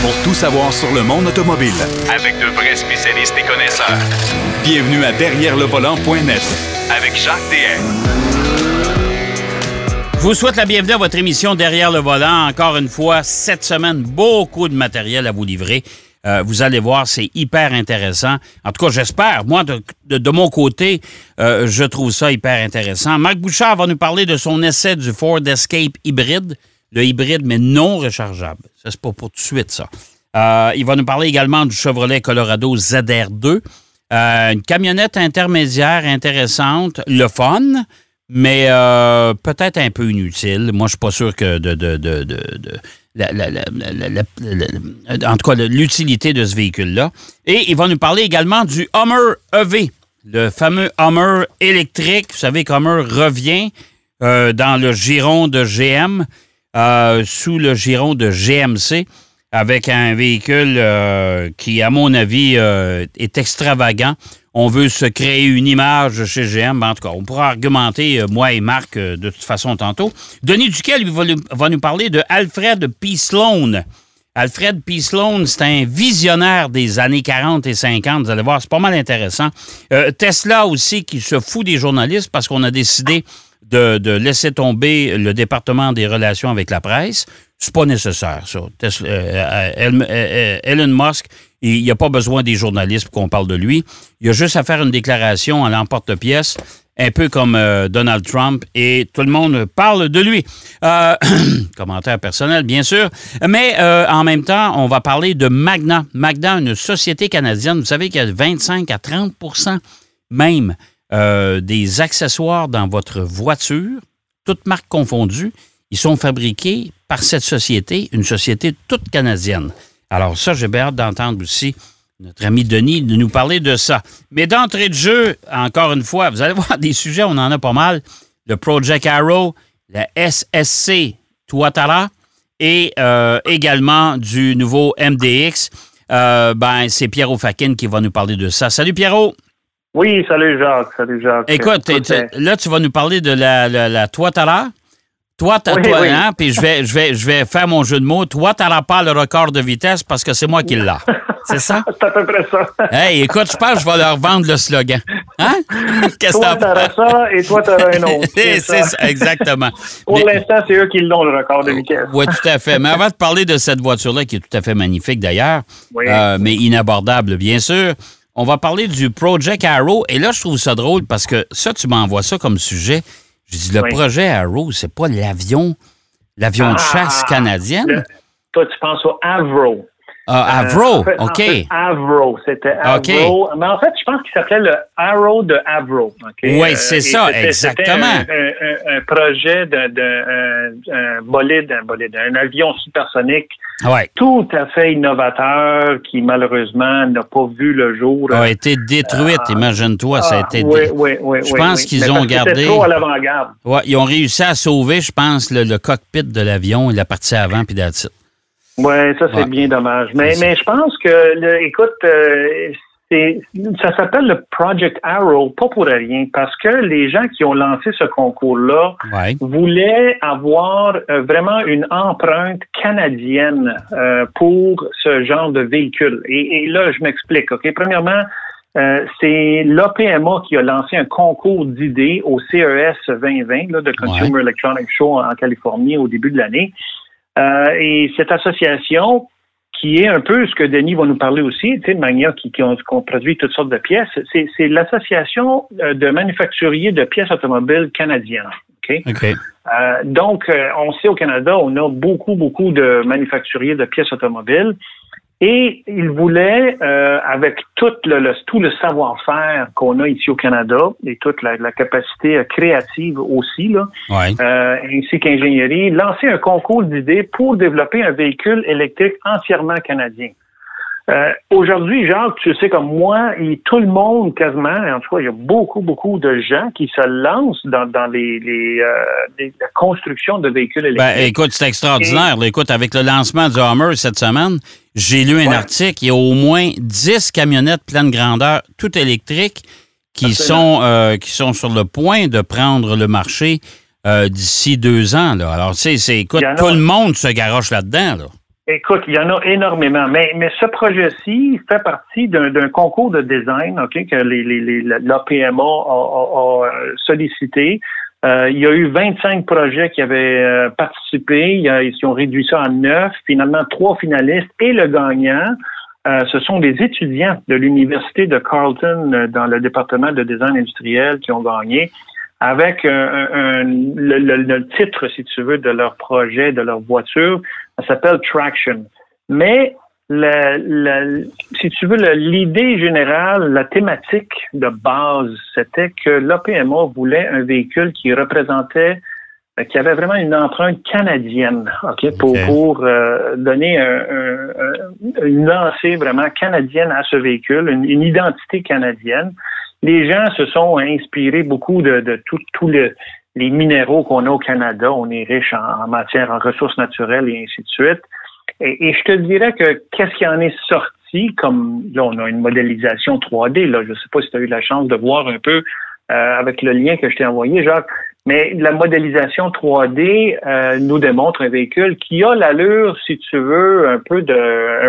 pour tout savoir sur le monde automobile. Avec de vrais spécialistes et connaisseurs. Bienvenue à Derrière le volant.net avec Jacques DM. Je vous souhaite la bienvenue à votre émission Derrière le volant. Encore une fois, cette semaine, beaucoup de matériel à vous livrer. Euh, vous allez voir, c'est hyper intéressant. En tout cas, j'espère. Moi, de, mon côté, euh, je trouve ça hyper intéressant. Marc Bouchard va nous parler de son essai du Ford Escape hybride, le hybride, mais non rechargeable. Ça, c'est pas pour tout de suite, ça. Euh, il va nous parler également du Chevrolet Colorado ZR2. une camionnette intermédiaire intéressante, le fun, mais peut-être un peu inutile. Moi, je suis pas sûr que de, de, de, de en tout cas l'utilité de ce véhicule-là. Et il va nous parler également du Hummer EV, le fameux Hummer électrique. Vous savez qu'Hummer revient euh, dans le giron de GM, euh, sous le giron de GMC, avec un véhicule euh, qui, à mon avis, est extravagant on veut se créer une image chez GM. En tout cas, on pourra argumenter, euh, moi et Marc, euh, de toute façon, tantôt. Denis Duquel lui, va, nous parler de Alfred P. Sloan. Alfred P. Sloan, c'est un visionnaire des années 40 et 50. Vous allez voir, c'est pas mal intéressant. Euh, Tesla aussi, qui se fout des journalistes parce qu'on a décidé de, de, laisser tomber le département des relations avec la presse. C'est pas nécessaire, ça. Elon Musk il n'y a pas besoin des journalistes pour qu'on parle de lui. Il a juste à faire une déclaration à l'emporte-pièce, un peu comme euh, Donald Trump, et tout le monde parle de lui. Euh, commentaire personnel, bien sûr. Mais euh, en même temps, on va parler de Magna. Magna, une société canadienne. Vous savez qu'il y a 25 à 30% même des accessoires dans votre voiture, toutes marques confondues. Ils sont fabriqués par cette société, une société toute canadienne. Alors ça, j'ai bien hâte d'entendre aussi notre ami Denis de nous parler de ça. Mais d'entrée de jeu, encore une fois, vous allez voir des sujets, on en a pas mal. Le Project Arrow, la SSC Tuatara et euh, également du nouveau MDX. Euh, ben, c'est Pierrot Fakin qui va nous parler de ça. Salut Pierrot! Oui, salut Jacques, salut Jacques. Écoute, là, tu vas nous parler de la, la, la Tuatara. Toi, t'as toi, hein, puis je vais, je, vais, je vais faire mon jeu de mots. Toi, t'auras pas le record de vitesse parce que c'est moi qui l'ai. C'est ça? c'est à peu près ça. hey, écoute, je pense que je vais leur vendre le slogan. Hein? Qu'est-ce toi, t'auras ça et toi, t'auras un autre. c'est ça. exactement. Pour l'instant, c'est eux qui l'ont, le record de vitesse. oui, tout à fait. Mais avant de parler de cette voiture-là, qui est tout à fait magnifique d'ailleurs, euh, mais inabordable, bien sûr, on va parler du Project Arrow. Et là, je trouve ça drôle parce que ça, tu m'envoies ça comme sujet. Je dis, le projet Arrow, c'est pas l'avion, l'avion de ah, chasse canadienne? toi, tu penses au Avro. Ah, Avro, euh, OK. Avro, c'était Avro. Mais en fait, je pense qu'il s'appelait le Arrow de Avro. Oui, euh, c'est ça, exactement. Un, un, projet d'un de, bolide, un bolide, un avion supersonique tout à fait innovateur qui, malheureusement, n'a pas vu le jour. A été détruite, euh, imagine-toi, ça a été oui, oui, oui, Je pense qu'ils ont gardé. trop à l'avant-garde. Ouais, ils ont réussi à sauver, je pense, le, cockpit de l'avion et la partie avant, puis that's Oui, ça, c'est bien dommage. Mais, mais je pense que, écoute, euh, ça s'appelle le Project Arrow, pas pour rien, parce que les gens qui ont lancé ce concours-là voulaient avoir euh, vraiment une empreinte canadienne euh, pour ce genre de véhicule. Et, là, je m'explique. Ok, premièrement, euh, c'est l'OPMA qui a lancé un concours d'idées au CES 2020, là, de Consumer Electronics Show en Californie au début de l'année. Et cette association qui est un peu ce que Denis va nous parler aussi, tu sais, Magna qui, qui, ont, produit toutes sortes de pièces. C'est l'association euh, de manufacturiers de pièces automobiles canadiennes. OK? Euh, donc, euh, on sait au Canada, on a beaucoup, beaucoup de manufacturiers de pièces automobiles. Et il voulait, euh, avec tout le, tout le savoir-faire qu'on a ici au Canada et toute la, capacité créative aussi, là, euh, ainsi qu'ingénierie, lancer un concours d'idées pour développer un véhicule électrique entièrement canadien. Euh, Aujourd'hui, Jacques, tu sais comme moi, et tout le monde quasiment, en tout cas, il y a beaucoup, beaucoup de gens qui se lancent dans, dans les, les, euh, la construction de véhicules ben, électriques. Ben, écoute, c'est extraordinaire. Écoute, avec le lancement du Hummer cette semaine, j'ai lu un article, il y a au moins 10 camionnettes pleine grandeur, toutes électriques, qui sont, euh, qui sont sur le point de prendre le marché euh, d'ici deux ans. Là. Alors, tu sais, écoute, tout le monde se garoche là-dedans. Là. Écoute, il y en a énormément, mais, mais ce projet-ci fait partie d'un concours de design ok, que les, les, l'APMA a, sollicité. Euh, il y a eu 25 projets qui avaient euh, participé. ils ont réduit ça à 9. Finalement, trois finalistes et le gagnant. Euh, ce sont des étudiants de l'Université de Carleton dans le département de design industriel qui ont gagné avec un, le, titre, si tu veux, de leur projet, de leur voiture, ça s'appelle Traction. Mais si tu veux, l'idée générale, la thématique de base, c'était que l'OPMA voulait un véhicule qui représentait, euh, qui avait vraiment une empreinte canadienne, ok, pour, pour euh, donner une lancée vraiment canadienne à ce véhicule, une, une identité canadienne les gens se sont inspirés beaucoup de, de tous les minéraux qu'on a au Canada. On est riche en, matière, en ressources naturelles et ainsi de suite. Et, je te dirais que qu'est-ce qui en est sorti, comme là, on a une modélisation 3D, là, je ne sais pas si tu as eu la chance de voir un peu euh, avec le lien que je t'ai envoyé, Jacques. Mais la modélisation 3D euh, nous démontre un véhicule qui a l'allure, si tu veux, un peu de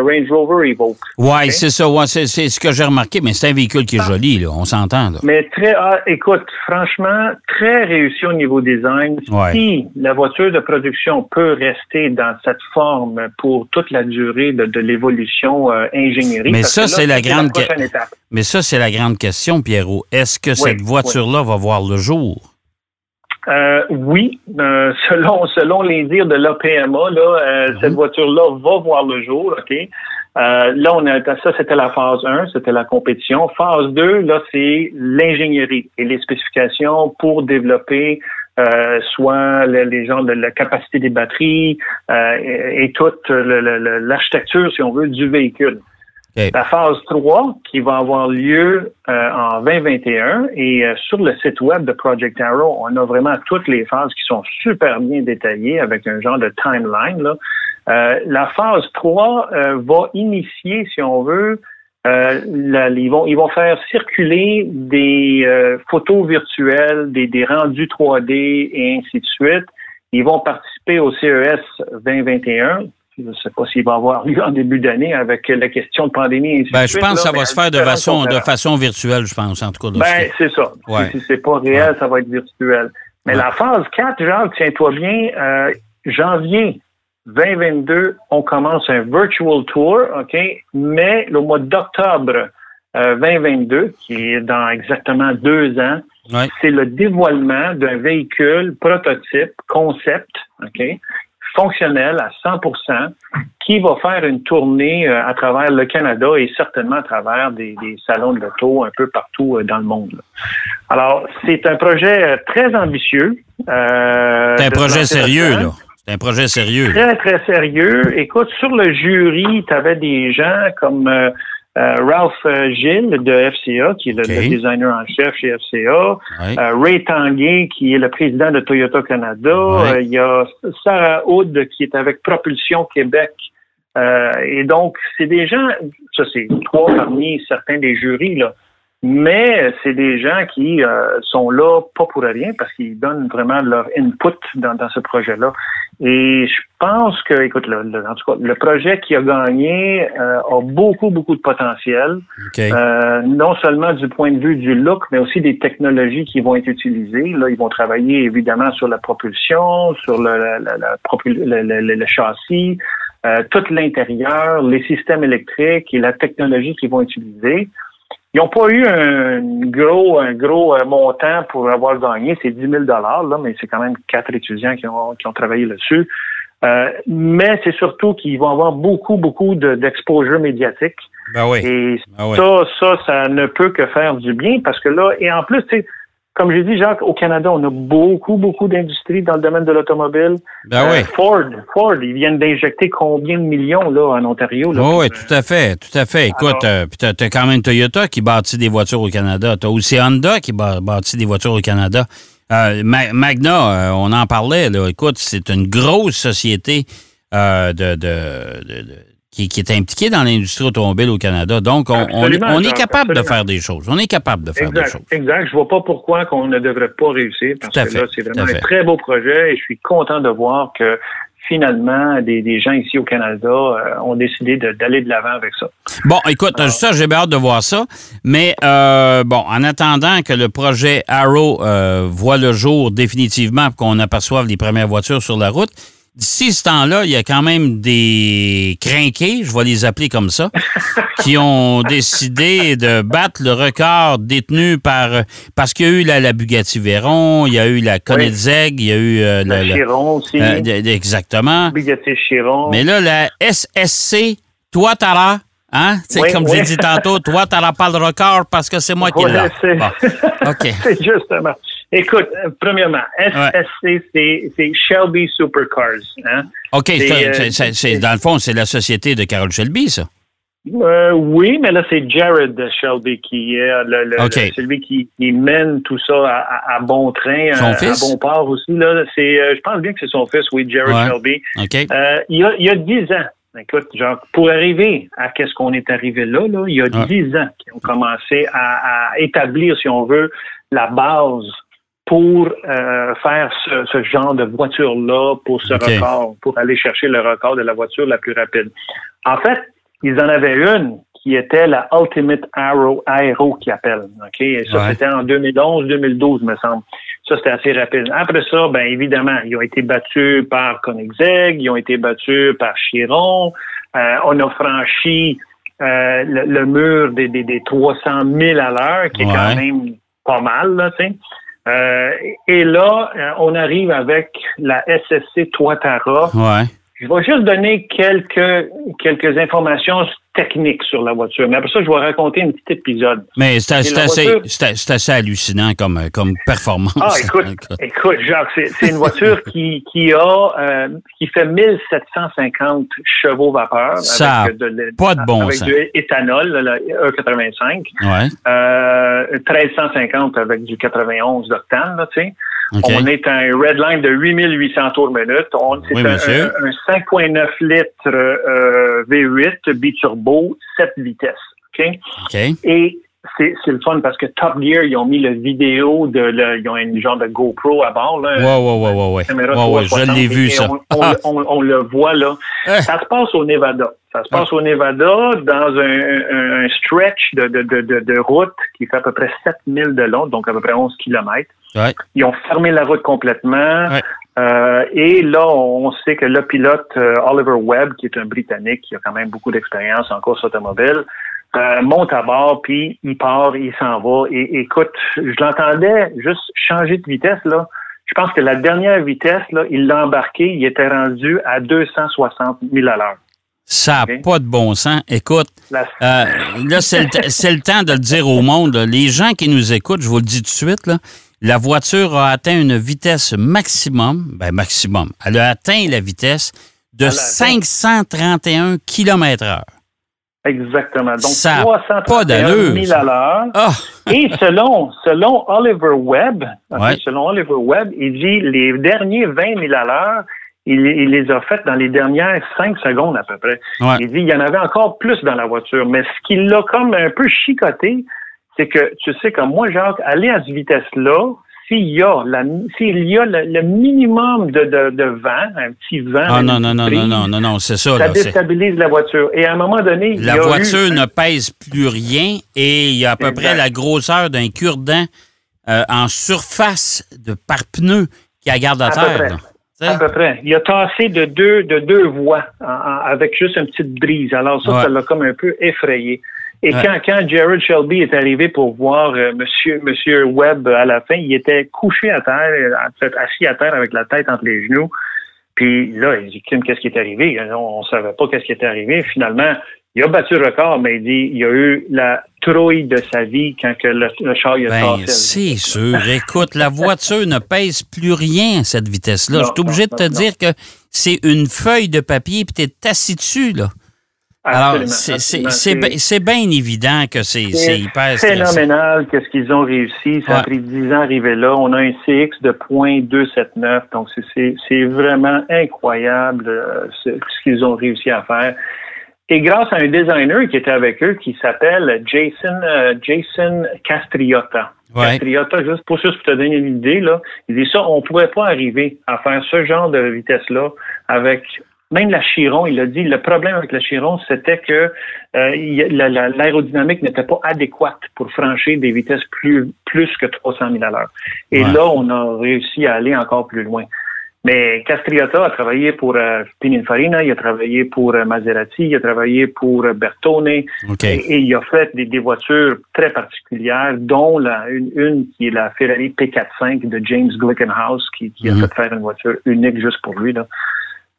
Range Rover Evoque. Oui, c'est ça. Ouais, c'est, ce que j'ai remarqué, mais c'est un véhicule qui est joli, là, on s'entend. Mais très, ah, écoute, franchement, très réussi au niveau design. Si la voiture de production peut rester dans cette forme pour toute la durée de, l'évolution euh, ingénierie, mais ça, c'est la grande Mais ça, c'est la grande question, Pierrot. Est-ce que cette voiture-là va voir le jour? Euh, oui, euh, selon selon les dires de l'OPMA, là, euh, mhm. cette voiture-là va voir le jour, OK? là, on a ça, c'était la phase 1, c'était la compétition. Phase 2, là, c'est l'ingénierie et les spécifications pour développer soit les gens de la capacité des batteries et, et, toute l'architecture, si on veut, du véhicule. La phase 3 qui va avoir lieu euh, en 2021 et euh, sur le site web de Project Arrow, on a vraiment toutes les phases qui sont super bien détaillées avec un genre de timeline. Euh, la phase 3 va initier, si on veut, ils, vont, ils vont faire circuler des photos virtuelles, des, des rendus 3D et ainsi de suite. Ils vont participer au CES 2021 je ne sais pas s'il va avoir lieu en début d'année avec la question de pandémie. Ben, je pense que ça va se faire de façon, de façon virtuelle, je pense, en tout cas. Ben, c'est ça. Si, c'est pas réel, ça va être virtuel. Mais la phase 4, Jacques, tiens-toi bien, euh, janvier 2022, on commence un virtual tour, OK? Mais le mois d'octobre 2022, euh, qui est dans exactement deux ans, c'est le dévoilement d'un véhicule prototype, concept, OK? Fonctionnel à 100% qui va faire une tournée euh, à travers le Canada et certainement à travers des, salons de l'auto un peu partout euh, dans le monde. Alors, c'est un projet euh, très ambitieux. c'est un projet sérieux, là. C'est un projet sérieux. Très, très sérieux. Écoute, sur le jury, tu avais des gens comme euh, Ralph euh, Gilles de FCA, qui est le, designer en chef chez FCA. Euh, Ray Tanguay, qui est le président de Toyota Canada. Il y a Sarah Hood, qui est avec Propulsion Québec. et donc, c'est des gens, ça c'est trois parmi certains des jurys, là. Mais c'est des gens qui sont là pas pour rien parce qu'ils donnent vraiment leur input dans, dans ce projet-là. Et je pense que, écoute, le, en tout cas, le projet qui a gagné euh, a beaucoup, beaucoup de potentiel. Euh, non seulement du point de vue du look, mais aussi des technologies qui vont être utilisées. Là, ils vont travailler évidemment sur la propulsion, sur le, le, le châssis, euh, tout l'intérieur, les systèmes électriques et la technologie qu'ils vont utiliser. Ils n'ont pas eu un gros, un gros euh, montant pour avoir gagné. C'est 10 000 là, mais c'est quand même quatre étudiants qui ont, qui ont travaillé là-dessus. Euh, mais c'est surtout qu'ils vont avoir beaucoup, beaucoup d'exposure médiatique. Ben oui. Et ben ça, ça, ça ne peut que faire du bien parce que là, et en plus, tu sais, comme j'ai dit, Jacques, au Canada, on a beaucoup, beaucoup d'industries dans le domaine de l'automobile. Ben oui. Euh, Ford, Ford, ils viennent d'injecter combien de millions là en Ontario? Là, oui, tout à fait, tout à fait. Écoute, euh, tu as, quand même Toyota qui bâtit des voitures au Canada. Tu as aussi Honda qui bâtit des voitures au Canada. Euh, Magna, on en parlait. Là. Écoute, c'est une grosse société de, de qui, est impliqué dans l'industrie automobile au Canada. Donc, on, on, est capable de faire des choses. On est capable de faire des choses. Exact. Je vois pas pourquoi qu'on ne devrait pas réussir parce que là, c'est vraiment un très beau projet et je suis content de voir que finalement, des, gens ici au Canada euh, ont décidé d'aller de l'avant avec ça. Bon, écoute, ça, j'ai hâte de voir ça. Mais euh, bon, en attendant que le projet Arrow euh, voit le jour définitivement, qu'on aperçoive les premières voitures sur la route, D'ici ce temps-là, il y a quand même des crinqués, je vais les appeler comme ça, qui ont décidé de battre le record détenu par... Parce qu'il y a eu la, Bugatti Veyron, il y a eu la Koenigsegg, il y a eu... Euh, la, Chiron aussi. Euh, exactement. Bugatti Chiron. Mais là, la SSC, toi, Tara, Hein? C'est comme j'ai dit tantôt, toi, tu n'auras pas le record parce que c'est moi qui l'ai. OK. c'est justement. Écoute, euh, premièrement, SSC, c'est Shelby Supercars. Hein? OK, euh, dans le fond, c'est la société de Carol Shelby, ça? Euh, oui, mais là, c'est Jared Shelby qui est le, celui qui, mène tout ça à, bon train, à, bon port aussi. Là, je pense bien que c'est son fils, oui, Jared Shelby. il, y a, il y a 10 ans, Écoute, genre, pour arriver à qu'est-ce qu'on est arrivé là, là, il y a dix ans qu'ils ont commencé à, établir, si on veut, la base pour euh, faire ce, genre de voiture-là, pour ce record, pour aller chercher le record de la voiture la plus rapide. En fait, ils en avaient une qui était la Ultimate Aero, Aero qui appelle. OK? Et ça, c'était en 2011, 2012, me semble. Ça, c'était assez rapide. Après ça, ben évidemment, ils ont été battus par Koenigsegg, ils ont été battus par Chiron. Euh, on a franchi euh, le, mur des, des, des, 300 000 à l'heure, qui est quand même pas mal, là, tu sais. Euh, et là, on arrive avec la SSC Toitara. Ouais. Je vais juste donner quelques, quelques informations technique sur la voiture. Mais après ça, je vais raconter un petit épisode. Mais c'est assez, assez, hallucinant comme, comme performance. Ah, écoute, écoute Jacques, c'est une voiture qui, qui a euh, qui fait 1750 chevaux vapeur. Ça avec de, pas de bon avec du éthanol, le E85. Ouais. Euh, 1350 avec du 91 d'octane, tu sais. On est à un line de 8800 tours minute. C'est un, 5.9 litres euh, V8 biturbo, 7 vitesses. Et c'est le fun parce que Top Gear, ils ont mis le vidéo de le, ils ont une genre de GoPro à bord. Là, ouais, ouais, ouais, ouais, ouais. je l'ai vu, ça. On, le voit là. Eh. Ça se passe au Nevada. Ça se passe au Nevada dans un, un stretch de, de, de, de, route qui fait à peu près 7000 de long, donc à peu près 11 kilomètres. Ils ont fermé la route complètement. Euh, et là, on sait que le pilote euh, Oliver Webb, qui est un Britannique, qui a quand même beaucoup d'expérience en course automobile, euh, monte à bord, puis il part, il s'en va. Et écoute, je l'entendais juste changer de vitesse, là. Je pense que la dernière vitesse, là, il l'a embarqué, il était rendu à 260 000 à l'heure. Ça n'a pas de bon sens. Écoute, là, c'est le, le, temps de le dire au monde. Les gens qui nous écoutent, je vous le dis tout de suite, là, la voiture a atteint une vitesse maximum, ben maximum, elle a atteint la vitesse de 531 km heure. Exactement. Donc, Ça 331 000 à l'heure. Ah! Et selon, selon Oliver Webb, selon Oliver Webb, il dit les derniers 20 000 à l'heure, il, les a faites dans les dernières 5 secondes à peu près. Il dit il y en avait encore plus dans la voiture. Mais ce qui l'a comme un peu chicoté, c'est que, tu sais, comme moi, Jacques, aller à cette vitesse-là, s'il y a, la, s'il y a le, minimum de, de, de, vent, un petit vent. Ah non, non, non, non, non, non, non, c'est ça. Ça déstabilise la voiture. Et à un moment donné, La voiture ne pèse plus rien et il y a à peu près la grosseur d'un cure-dent euh, en surface de par pneu qui a garde à, terre. À peu près. Il a tassé de deux, de deux voies avec juste une petite brise. Alors ça, ça l'a comme un peu effrayé. Et quand, quand Jared Shelby est arrivé pour voir euh, Monsieur, Monsieur Webb à la fin, il était couché à terre, assis à terre avec la tête entre les genoux. Puis là, il dit qu'est-ce qui est arrivé? On ne savait pas qu'est-ce qui était arrivé. Finalement, il a battu le record, mais il dit il a eu la trouille de sa vie quand que le, char il a ben, C'est sûr. Écoute, la voiture ne pèse plus rien à cette vitesse-là. Je suis obligé de te dire que c'est une feuille de papier puis tu es assis dessus, là. Alors, c'est bien évident que c'est hyper phénoménal qu'est-ce qu'ils ont réussi. Ça a pris 10 ans arriver là. On a un CX de .279, donc c'est vraiment incroyable euh, ce, qu'ils ont réussi à faire. Et grâce à un designer qui était avec eux, qui s'appelle Jason, euh, Jason Castriota. Castriota, juste pour, juste pour te donner une idée, là, il dit ça, on ne pourrait pas arriver à faire ce genre de vitesse-là avec même la Chiron, il a dit, le problème avec la Chiron, c'était que euh, l'aérodynamique n'était pas adéquate pour franchir des vitesses plus, plus que 300 000 à l'heure. Et là, on a réussi à aller encore plus loin. Mais Castriota a travaillé pour euh, Pininfarina, il a travaillé pour euh, Maserati, il a travaillé pour euh, Bertone et, il a fait des, voitures très particulières, dont la, une, qui est la Ferrari P45 de James Glickenhaus, qui, a mhm. fait faire une voiture unique juste pour lui. Là.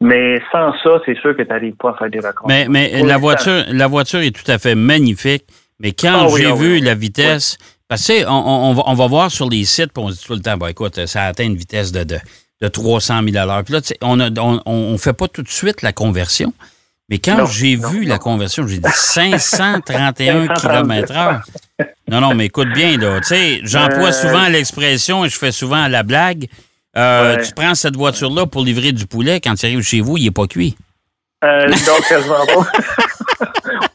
Mais sans ça, c'est sûr que tu n'arrives pas à faire des vacances. Mais, mais la, voiture, la voiture est tout à fait magnifique. Mais quand ah j'ai ah vu la vitesse, parce que on, on, va, voir sur les sites, puis on se dit tout le temps, bah, écoute, ça atteint une vitesse de, de, 300 000 à l'heure. Puis là, on ne fait pas tout de suite la conversion. Mais quand j'ai vu la conversion, j'ai dit 531 km h Non, non, mais écoute bien, là. Tu sais, j'emploie euh, souvent l'expression et je fais souvent la blague. Euh, tu prends cette voiture-là pour livrer du poulet. Quand tu arrives chez vous, il n'est pas cuit. Euh, donc, quasiment pas.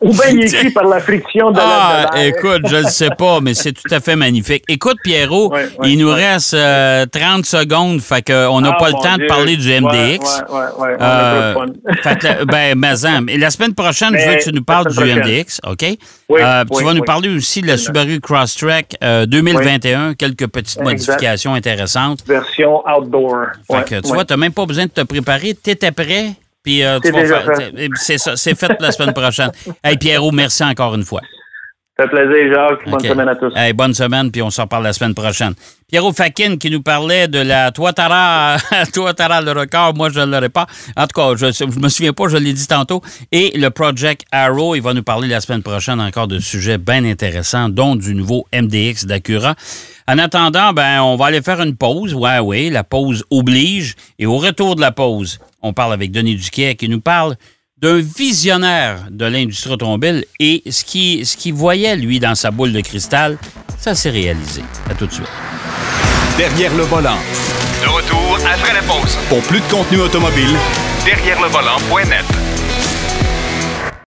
Ou bien il est cuit par la friction de ah, la. Ah, écoute, je ne sais pas, mais c'est tout à fait magnifique. Écoute, Pierrot, il nous reste 30 euh, secondes, fait qu'on n'a ah, pas le temps de parler du MDX. Ouais. Euh, ben, mais la semaine prochaine, je veux que tu nous parles du MDX, OK? Euh, tu vas nous parler aussi de la Subaru Crosstrek 2021, quelques petites modifications intéressantes. Version outdoor. Fait que, tu vois, tu n'as même pas besoin de te préparer. Tu étais prêt? Puis euh, C'est ça, c'est fait la semaine prochaine. Hey Pierrot, merci encore une fois. Ça fait plaisir, Jacques. Bonne semaine à tous. Hey, bonne semaine, puis on s'en parle la semaine prochaine. Pierrot Fakin qui nous parlait de la Toitara, Toitara le record. Moi, je ne l'aurais pas. En tout cas, je ne me souviens pas, je l'ai dit tantôt. Et le Project Arrow, il va nous parler la semaine prochaine encore de sujets bien intéressants, dont du nouveau MDX d'Acura. En attendant, ben, on va aller faire une pause. Ouais, oui, la pause oblige. Et au retour de la pause, on parle avec Denis Duquet qui nous parle d'un visionnaire de l'industrie automobile et ce qui, ce qui voyait, lui, dans sa boule de cristal, ça s'est réalisé. À tout de suite. Derrière le volant. De retour après la pause. Pour plus de contenu automobile, derrière le volant.net.